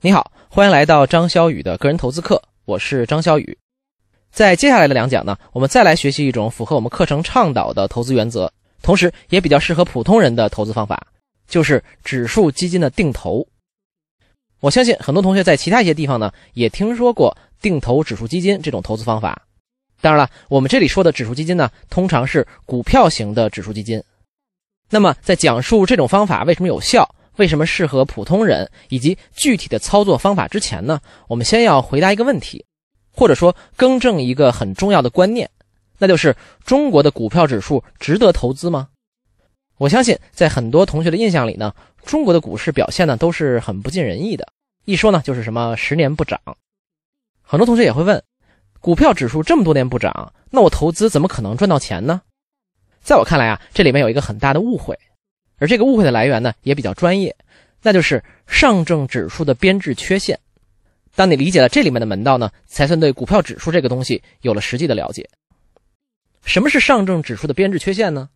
你好，欢迎来到张小雨的个人投资课，我是张小雨。在接下来的两讲呢，我们再来学习一种符合我们课程倡导的投资原则，同时也比较适合普通人的投资方法，就是指数基金的定投。我相信很多同学在其他一些地方呢，也听说过定投指数基金这种投资方法。当然了，我们这里说的指数基金呢，通常是股票型的指数基金。那么，在讲述这种方法为什么有效？为什么适合普通人以及具体的操作方法之前呢？我们先要回答一个问题，或者说更正一个很重要的观念，那就是中国的股票指数值得投资吗？我相信在很多同学的印象里呢，中国的股市表现呢都是很不尽人意的。一说呢就是什么十年不涨，很多同学也会问，股票指数这么多年不涨，那我投资怎么可能赚到钱呢？在我看来啊，这里面有一个很大的误会。而这个误会的来源呢，也比较专业，那就是上证指数的编制缺陷。当你理解了这里面的门道呢，才算对股票指数这个东西有了实际的了解。什么是上证指数的编制缺陷呢？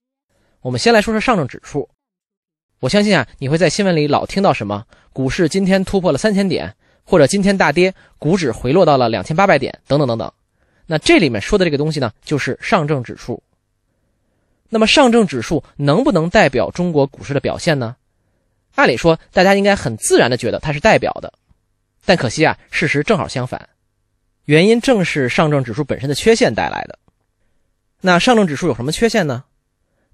我们先来说说上证指数。我相信啊，你会在新闻里老听到什么股市今天突破了三千点，或者今天大跌，股指回落到了两千八百点，等等等等。那这里面说的这个东西呢，就是上证指数。那么上证指数能不能代表中国股市的表现呢？按理说，大家应该很自然的觉得它是代表的，但可惜啊，事实正好相反，原因正是上证指数本身的缺陷带来的。那上证指数有什么缺陷呢？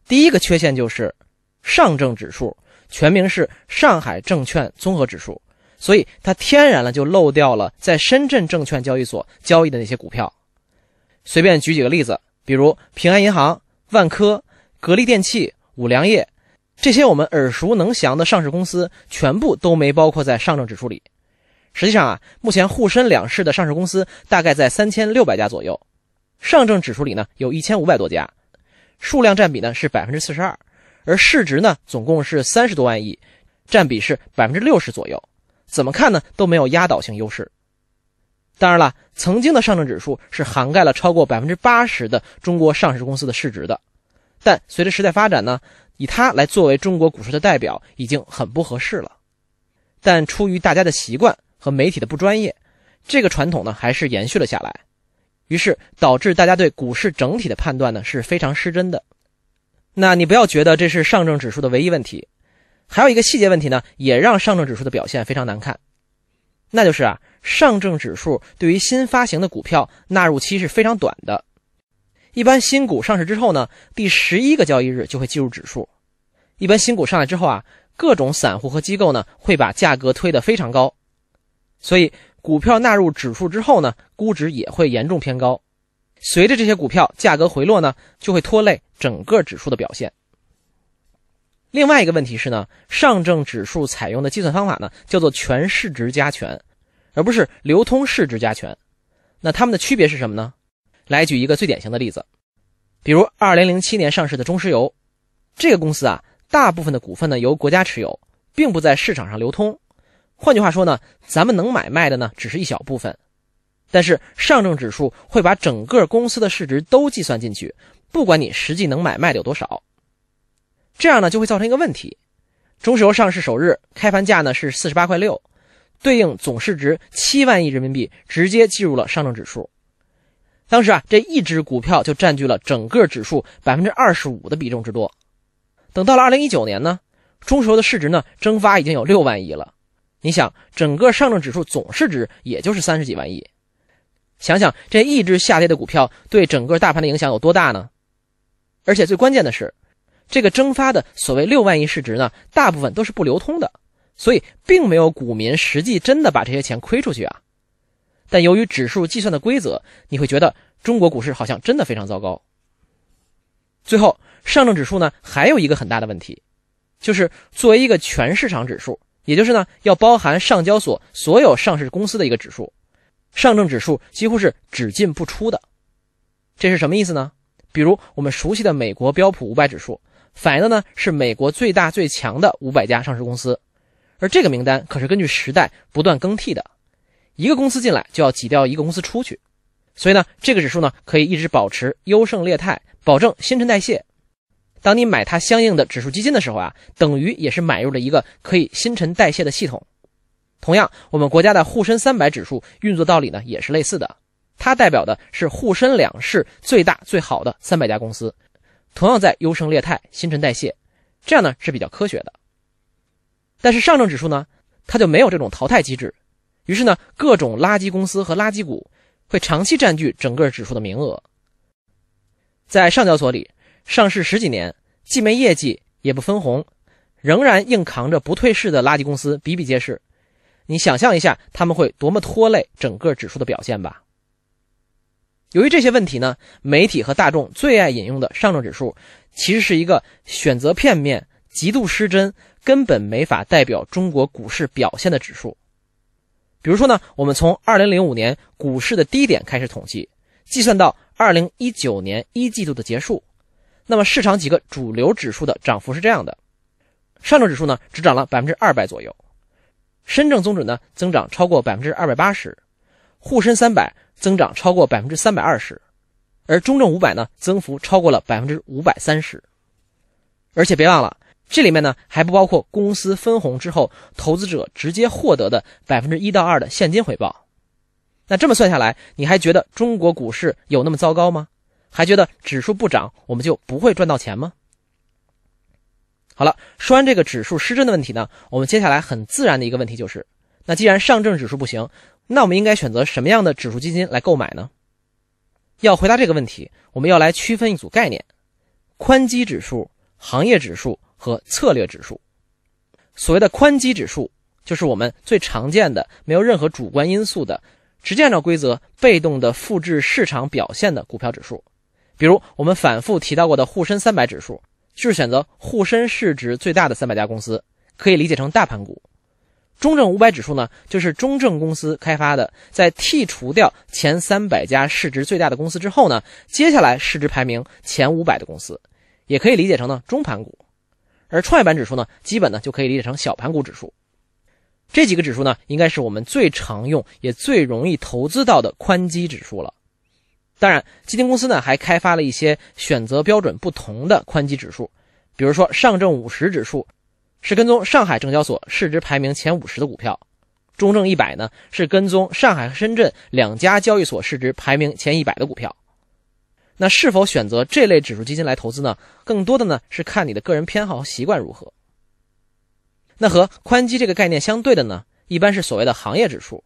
第一个缺陷就是上证指数全名是上海证券综合指数，所以它天然了就漏掉了在深圳证券交易所交易的那些股票。随便举几个例子，比如平安银行、万科。格力电器、五粮液，这些我们耳熟能详的上市公司，全部都没包括在上证指数里。实际上啊，目前沪深两市的上市公司大概在三千六百家左右，上证指数里呢有一千五百多家，数量占比呢是百分之四十二，而市值呢总共是三十多万亿，占比是百分之六十左右。怎么看呢都没有压倒性优势。当然了，曾经的上证指数是涵盖了超过百分之八十的中国上市公司的市值的。但随着时代发展呢，以它来作为中国股市的代表已经很不合适了。但出于大家的习惯和媒体的不专业，这个传统呢还是延续了下来，于是导致大家对股市整体的判断呢是非常失真的。那你不要觉得这是上证指数的唯一问题，还有一个细节问题呢，也让上证指数的表现非常难看，那就是啊，上证指数对于新发行的股票纳入期是非常短的。一般新股上市之后呢，第十一个交易日就会计入指数。一般新股上来之后啊，各种散户和机构呢会把价格推得非常高，所以股票纳入指数之后呢，估值也会严重偏高。随着这些股票价格回落呢，就会拖累整个指数的表现。另外一个问题是呢，上证指数采用的计算方法呢叫做全市值加权，而不是流通市值加权。那它们的区别是什么呢？来举一个最典型的例子，比如二零零七年上市的中石油，这个公司啊，大部分的股份呢由国家持有，并不在市场上流通。换句话说呢，咱们能买卖的呢只是一小部分。但是上证指数会把整个公司的市值都计算进去，不管你实际能买卖的有多少。这样呢就会造成一个问题：中石油上市首日开盘价呢是四十八块六，对应总市值七万亿人民币，直接计入了上证指数。当时啊，这一只股票就占据了整个指数百分之二十五的比重之多。等到了二零一九年呢，中石油的市值呢蒸发已经有六万亿了。你想，整个上证指数总市值也就是三十几万亿，想想这一只下跌的股票对整个大盘的影响有多大呢？而且最关键的是，这个蒸发的所谓六万亿市值呢，大部分都是不流通的，所以并没有股民实际真的把这些钱亏出去啊。但由于指数计算的规则，你会觉得中国股市好像真的非常糟糕。最后，上证指数呢还有一个很大的问题，就是作为一个全市场指数，也就是呢要包含上交所所有上市公司的一个指数，上证指数几乎是只进不出的。这是什么意思呢？比如我们熟悉的美国标普五百指数，反映的呢是美国最大最强的五百家上市公司，而这个名单可是根据时代不断更替的。一个公司进来就要挤掉一个公司出去，所以呢，这个指数呢可以一直保持优胜劣汰，保证新陈代谢。当你买它相应的指数基金的时候啊，等于也是买入了一个可以新陈代谢的系统。同样，我们国家的沪深三百指数运作道理呢也是类似的，它代表的是沪深两市最大最好的三百家公司，同样在优胜劣汰、新陈代谢，这样呢是比较科学的。但是上证指数呢，它就没有这种淘汰机制，于是呢，各种垃圾公司和垃圾股会长期占据整个指数的名额。在上交所里，上市十几年，既没业绩也不分红，仍然硬扛着不退市的垃圾公司比比皆是。你想象一下，他们会多么拖累整个指数的表现吧？由于这些问题呢，媒体和大众最爱引用的上证指数，其实是一个选择片面、极度失真、根本没法代表中国股市表现的指数。比如说呢，我们从2005年股市的低点开始统计，计算到2019年一季度的结束，那么市场几个主流指数的涨幅是这样的：上证指数呢，只涨了百分之二百左右。深证综指呢增长超过百分之二百八十，沪深三百增长超过百分之三百二十，而中证五百呢增幅超过了百分之五百三十。而且别忘了，这里面呢还不包括公司分红之后投资者直接获得的百分之一到二的现金回报。那这么算下来，你还觉得中国股市有那么糟糕吗？还觉得指数不涨我们就不会赚到钱吗？好了，说完这个指数失真的问题呢，我们接下来很自然的一个问题就是，那既然上证指数不行，那我们应该选择什么样的指数基金来购买呢？要回答这个问题，我们要来区分一组概念：宽基指数、行业指数和策略指数。所谓的宽基指数，就是我们最常见的、没有任何主观因素的、直接按照规则被动的复制市场表现的股票指数，比如我们反复提到过的沪深三百指数。就是选择沪深市值最大的三百家公司，可以理解成大盘股。中证五百指数呢，就是中证公司开发的，在剔除掉前三百家市值最大的公司之后呢，接下来市值排名前五百的公司，也可以理解成呢中盘股。而创业板指数呢，基本呢就可以理解成小盘股指数。这几个指数呢，应该是我们最常用也最容易投资到的宽基指数了。当然，基金公司呢还开发了一些选择标准不同的宽基指数，比如说上证五十指数是跟踪上海证交所市值排名前五十的股票，中证一百呢是跟踪上海和深圳两家交易所市值排名前一百的股票。那是否选择这类指数基金来投资呢？更多的呢是看你的个人偏好和习惯如何。那和宽基这个概念相对的呢，一般是所谓的行业指数，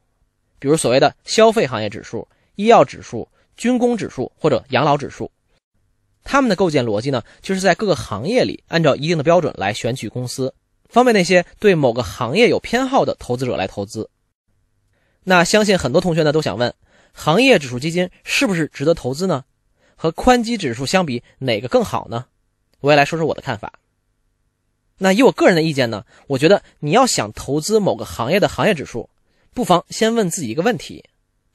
比如所谓的消费行业指数、医药指数。军工指数或者养老指数，他们的构建逻辑呢，就是在各个行业里按照一定的标准来选取公司，方便那些对某个行业有偏好的投资者来投资。那相信很多同学呢都想问，行业指数基金是不是值得投资呢？和宽基指数相比，哪个更好呢？我也来说说我的看法。那以我个人的意见呢，我觉得你要想投资某个行业的行业指数，不妨先问自己一个问题。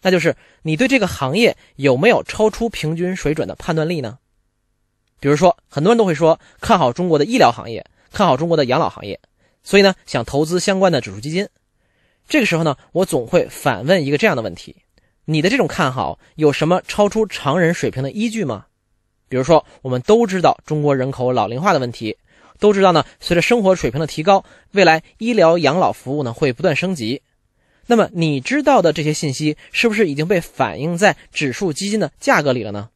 那就是你对这个行业有没有超出平均水准的判断力呢？比如说，很多人都会说看好中国的医疗行业，看好中国的养老行业，所以呢想投资相关的指数基金。这个时候呢，我总会反问一个这样的问题：你的这种看好有什么超出常人水平的依据吗？比如说，我们都知道中国人口老龄化的问题，都知道呢，随着生活水平的提高，未来医疗养老服务呢会不断升级。那么你知道的这些信息是不是已经被反映在指数基金的价格里了呢？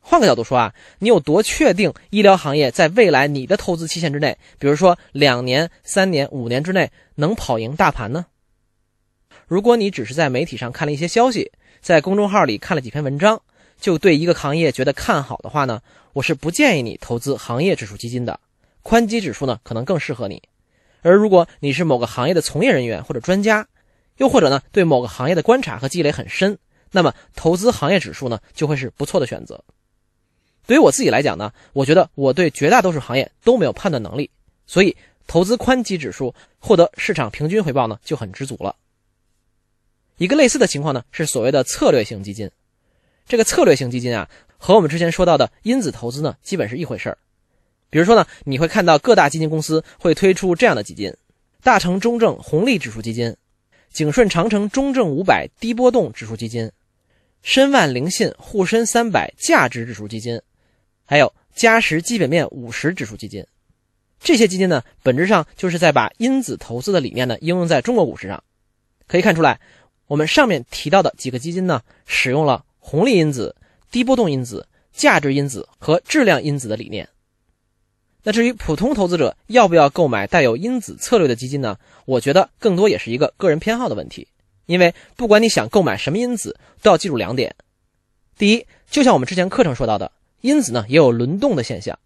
换个角度说啊，你有多确定医疗行业在未来你的投资期限之内，比如说两年、三年、五年之内能跑赢大盘呢？如果你只是在媒体上看了一些消息，在公众号里看了几篇文章，就对一个行业觉得看好的话呢，我是不建议你投资行业指数基金的，宽基指数呢可能更适合你。而如果你是某个行业的从业人员或者专家，又或者呢，对某个行业的观察和积累很深，那么投资行业指数呢，就会是不错的选择。对于我自己来讲呢，我觉得我对绝大多数行业都没有判断能力，所以投资宽基指数获得市场平均回报呢就很知足了。一个类似的情况呢，是所谓的策略性基金。这个策略性基金啊，和我们之前说到的因子投资呢，基本是一回事儿。比如说呢，你会看到各大基金公司会推出这样的基金：大成中证红利指数基金。景顺长城中证五百低波动指数基金，申万灵信沪深三百价值指数基金，还有嘉实基本面五十指数基金。这些基金呢，本质上就是在把因子投资的理念呢应用在中国股市上。可以看出来，我们上面提到的几个基金呢，使用了红利因子、低波动因子、价值因子和质量因子的理念。那至于普通投资者要不要购买带有因子策略的基金呢？我觉得更多也是一个个人偏好的问题。因为不管你想购买什么因子，都要记住两点：第一，就像我们之前课程说到的，因子呢也有轮动的现象。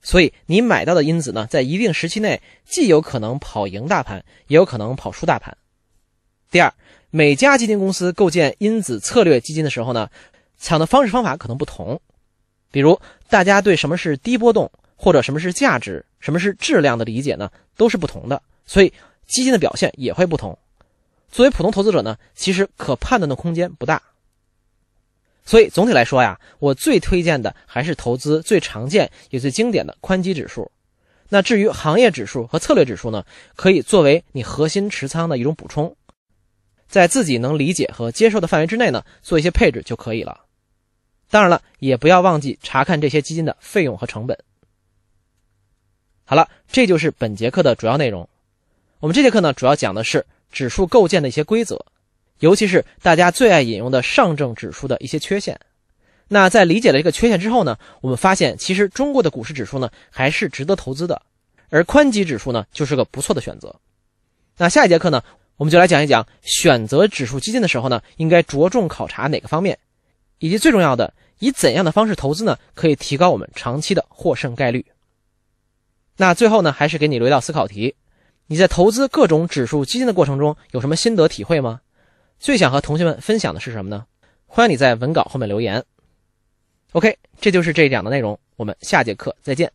所以你买到的因子呢，在一定时期内，既有可能跑赢大盘，也有可能跑输大盘。第二，每家基金公司构建因子策略基金的时候呢，抢的方式方法可能不同。比如，大家对什么是低波动，或者什么是价值，什么是质量的理解呢，都是不同的，所以基金的表现也会不同。作为普通投资者呢，其实可判断的空间不大。所以总体来说呀，我最推荐的还是投资最常见也最经典的宽基指数。那至于行业指数和策略指数呢，可以作为你核心持仓的一种补充，在自己能理解和接受的范围之内呢，做一些配置就可以了。当然了，也不要忘记查看这些基金的费用和成本。好了，这就是本节课的主要内容。我们这节课呢，主要讲的是指数构建的一些规则。尤其是大家最爱引用的上证指数的一些缺陷，那在理解了这个缺陷之后呢，我们发现其实中国的股市指数呢还是值得投资的，而宽基指数呢就是个不错的选择。那下一节课呢，我们就来讲一讲选择指数基金的时候呢，应该着重考察哪个方面，以及最重要的，以怎样的方式投资呢，可以提高我们长期的获胜概率。那最后呢，还是给你留一道思考题：你在投资各种指数基金的过程中有什么心得体会吗？最想和同学们分享的是什么呢？欢迎你在文稿后面留言。OK，这就是这一讲的内容，我们下节课再见。